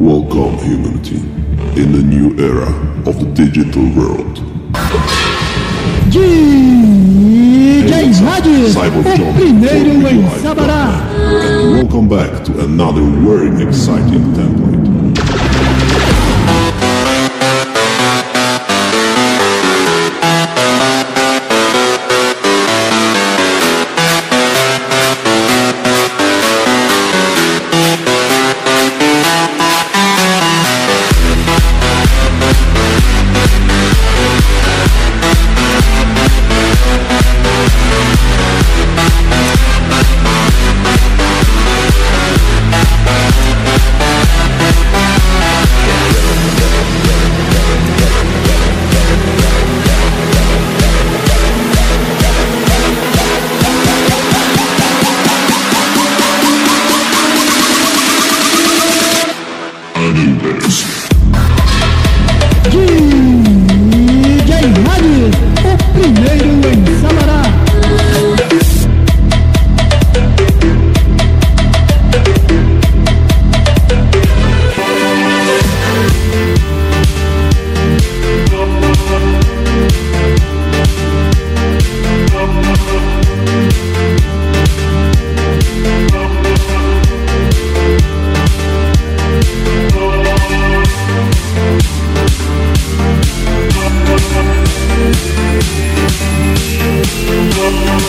Welcome, humanity, in the new era of the digital world. DJ Rádio, o primeiro em Sabará. And welcome back to another very exciting template.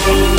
DJ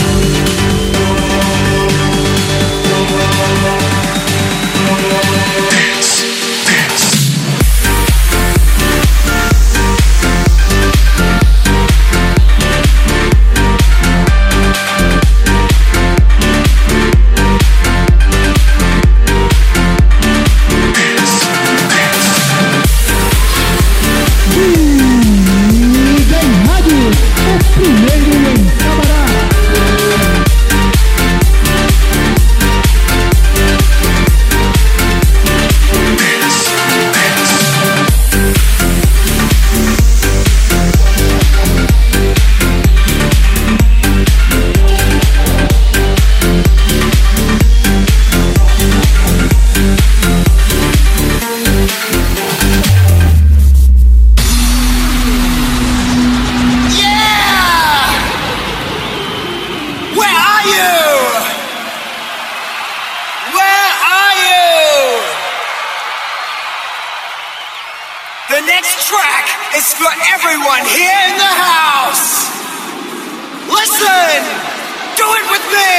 track is for everyone here in the house. Listen, do it with me.